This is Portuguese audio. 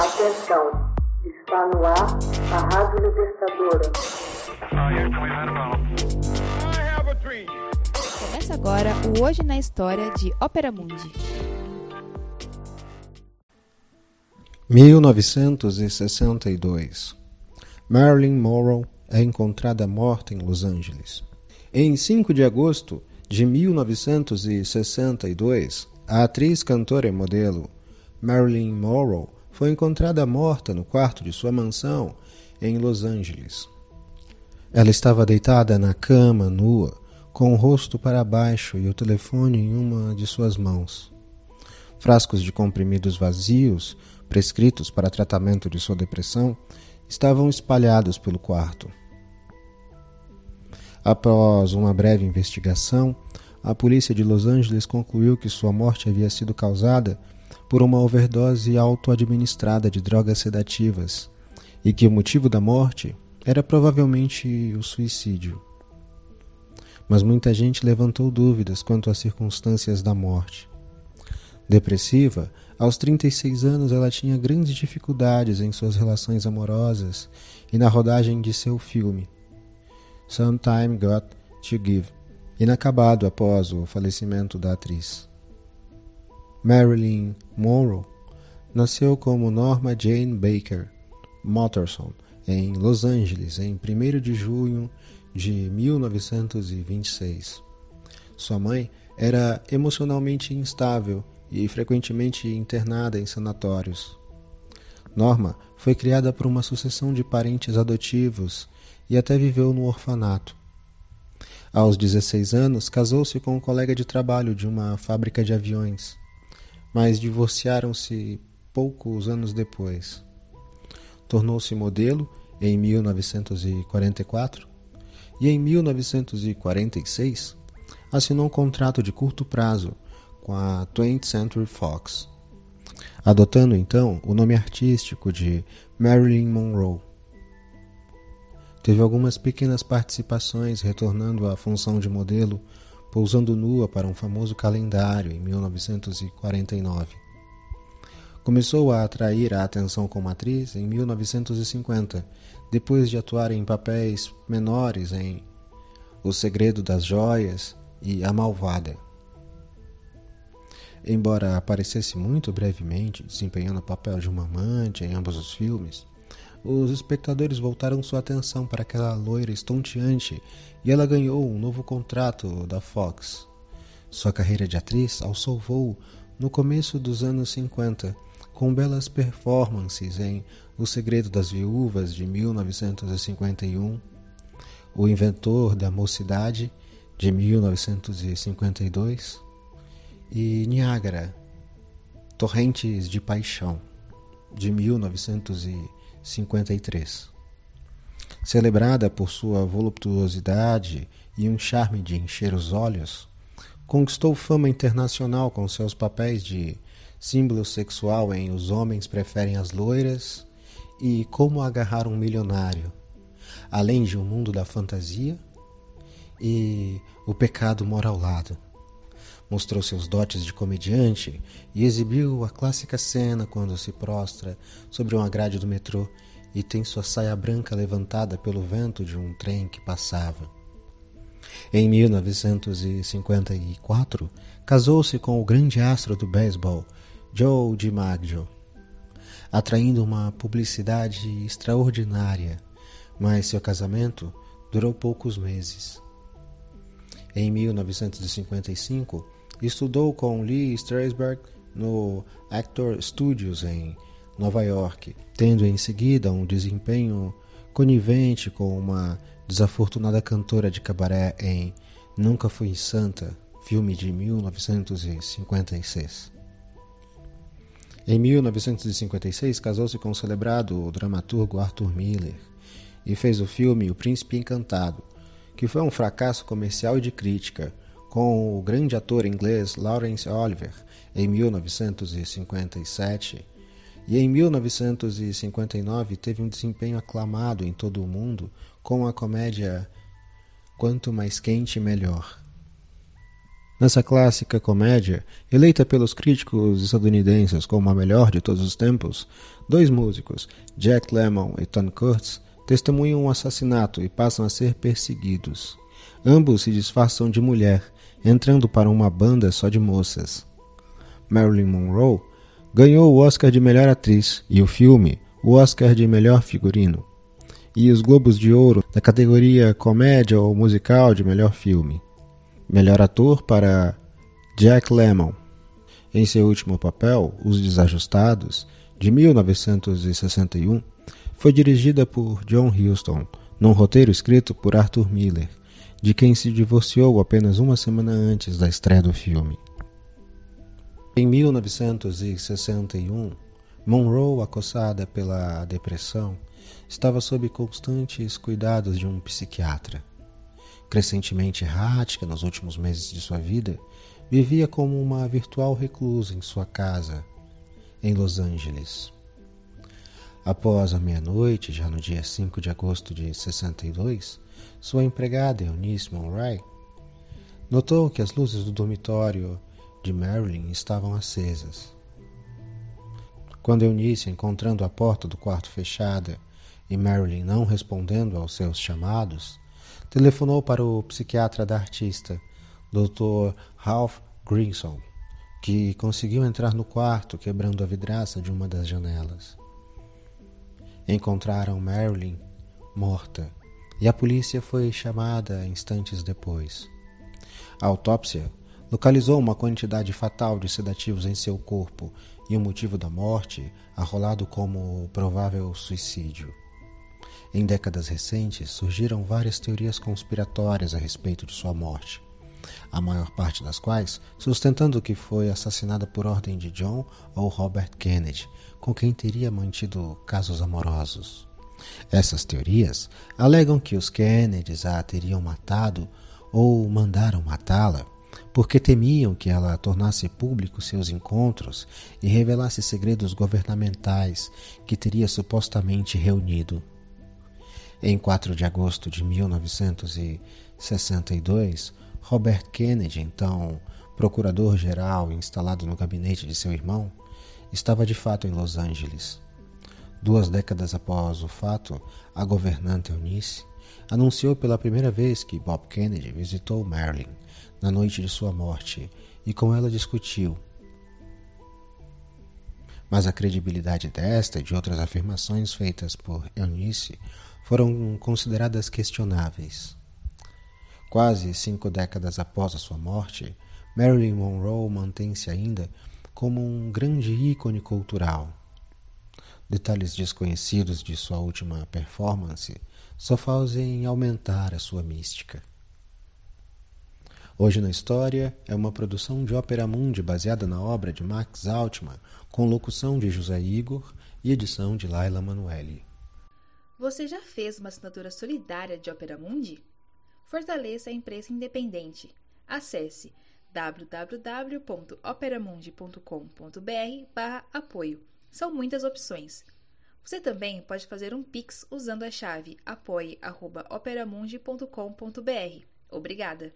Atenção, está no ar a Rádio Libertadora. Começa agora o Hoje na História de Ópera Mundi. 1962 Marilyn Monroe é encontrada morta em Los Angeles. Em 5 de agosto de 1962, a atriz, cantora e modelo Marilyn Monroe foi encontrada morta no quarto de sua mansão em Los Angeles. Ela estava deitada na cama, nua, com o rosto para baixo e o telefone em uma de suas mãos. Frascos de comprimidos vazios, prescritos para tratamento de sua depressão, estavam espalhados pelo quarto. Após uma breve investigação, a polícia de Los Angeles concluiu que sua morte havia sido causada por uma overdose auto-administrada de drogas sedativas e que o motivo da morte era provavelmente o suicídio. Mas muita gente levantou dúvidas quanto às circunstâncias da morte. Depressiva, aos 36 anos ela tinha grandes dificuldades em suas relações amorosas e na rodagem de seu filme. Sometime Got to Give, inacabado após o falecimento da atriz. Marilyn Monroe nasceu como Norma Jane Baker Motterson em Los Angeles em 1 de junho de 1926. Sua mãe era emocionalmente instável e frequentemente internada em sanatórios. Norma foi criada por uma sucessão de parentes adotivos e até viveu no orfanato. Aos 16 anos, casou-se com um colega de trabalho de uma fábrica de aviões, mas divorciaram-se poucos anos depois. Tornou-se modelo em 1944 e em 1946 assinou um contrato de curto prazo com a 20th Century Fox, adotando então o nome artístico de Marilyn Monroe. Teve algumas pequenas participações retornando à função de modelo, pousando nua para um famoso calendário em 1949. Começou a atrair a atenção como atriz em 1950, depois de atuar em papéis menores em O Segredo das Joias e A Malvada. Embora aparecesse muito brevemente, desempenhando o papel de uma amante em ambos os filmes, os espectadores voltaram sua atenção para aquela loira estonteante e ela ganhou um novo contrato da Fox. Sua carreira de atriz alçou voo no começo dos anos 50, com belas performances em O Segredo das Viúvas de 1951, O Inventor da Mocidade de 1952 e Niágara, Torrentes de Paixão de 1951. 53. Celebrada por sua voluptuosidade e um charme de encher os olhos, conquistou fama internacional com seus papéis de símbolo sexual em Os Homens Preferem as Loiras e Como Agarrar um Milionário, além de O Mundo da Fantasia e O Pecado Mora ao Lado. Mostrou seus dotes de comediante e exibiu a clássica cena quando se prostra sobre uma grade do metrô e tem sua saia branca levantada pelo vento de um trem que passava. Em 1954, casou-se com o grande astro do beisebol, Joe DiMaggio, atraindo uma publicidade extraordinária, mas seu casamento durou poucos meses. Em 1955, Estudou com Lee Strasberg no Actor Studios em Nova York, tendo em seguida um desempenho conivente com uma desafortunada cantora de cabaré em Nunca Fui Santa, filme de 1956. Em 1956, casou-se com o celebrado dramaturgo Arthur Miller e fez o filme O Príncipe Encantado, que foi um fracasso comercial e de crítica, com o grande ator inglês Laurence Oliver em 1957 e em 1959 teve um desempenho aclamado em todo o mundo com a comédia Quanto Mais Quente Melhor. Nessa clássica comédia, eleita pelos críticos estadunidenses como a melhor de todos os tempos, dois músicos, Jack Lemmon e Tom Kurtz, testemunham um assassinato e passam a ser perseguidos. Ambos se disfarçam de mulher, entrando para uma banda só de moças. Marilyn Monroe ganhou o Oscar de melhor atriz e o filme o Oscar de melhor figurino e os Globos de Ouro da categoria comédia ou musical de melhor filme. Melhor ator para Jack Lemmon. Em seu último papel, Os Desajustados, de 1961, foi dirigida por John Huston, num roteiro escrito por Arthur Miller, de quem se divorciou apenas uma semana antes da estreia do filme. Em 1961, Monroe, acossada pela depressão, estava sob constantes cuidados de um psiquiatra. Crescentemente errática nos últimos meses de sua vida, vivia como uma virtual reclusa em sua casa, em Los Angeles. Após a meia-noite, já no dia 5 de agosto de 62, sua empregada Eunice Monroe notou que as luzes do dormitório de Marilyn estavam acesas. Quando Eunice, encontrando a porta do quarto fechada e Marilyn não respondendo aos seus chamados, telefonou para o psiquiatra da artista, Dr. Ralph Grinson, que conseguiu entrar no quarto quebrando a vidraça de uma das janelas. Encontraram Marilyn morta e a polícia foi chamada instantes depois. A autópsia localizou uma quantidade fatal de sedativos em seu corpo e o motivo da morte arrolado como provável suicídio. Em décadas recentes surgiram várias teorias conspiratórias a respeito de sua morte, a maior parte das quais sustentando que foi assassinada por ordem de John ou Robert Kennedy, com quem teria mantido casos amorosos. Essas teorias alegam que os Kennedys a teriam matado ou mandaram matá-la porque temiam que ela tornasse público seus encontros e revelasse segredos governamentais que teria supostamente reunido. Em 4 de agosto de 1962, Robert Kennedy, então procurador-geral instalado no gabinete de seu irmão, estava de fato em Los Angeles. Duas décadas após o fato, a governante Eunice anunciou pela primeira vez que Bob Kennedy visitou Marilyn na noite de sua morte e com ela discutiu. Mas a credibilidade desta e de outras afirmações feitas por Eunice foram consideradas questionáveis. Quase cinco décadas após a sua morte, Marilyn Monroe mantém-se ainda como um grande ícone cultural. Detalhes desconhecidos de sua última performance só fazem aumentar a sua mística. Hoje na História é uma produção de Ópera Mundi baseada na obra de Max Altman, com locução de José Igor e edição de Laila Manuelli. Você já fez uma assinatura solidária de Ópera Mundi? Fortaleça a imprensa independente. Acesse www.operamundi.com.br/apoio. São muitas opções. Você também pode fazer um Pix usando a chave apoie.operamundi.com.br. Obrigada!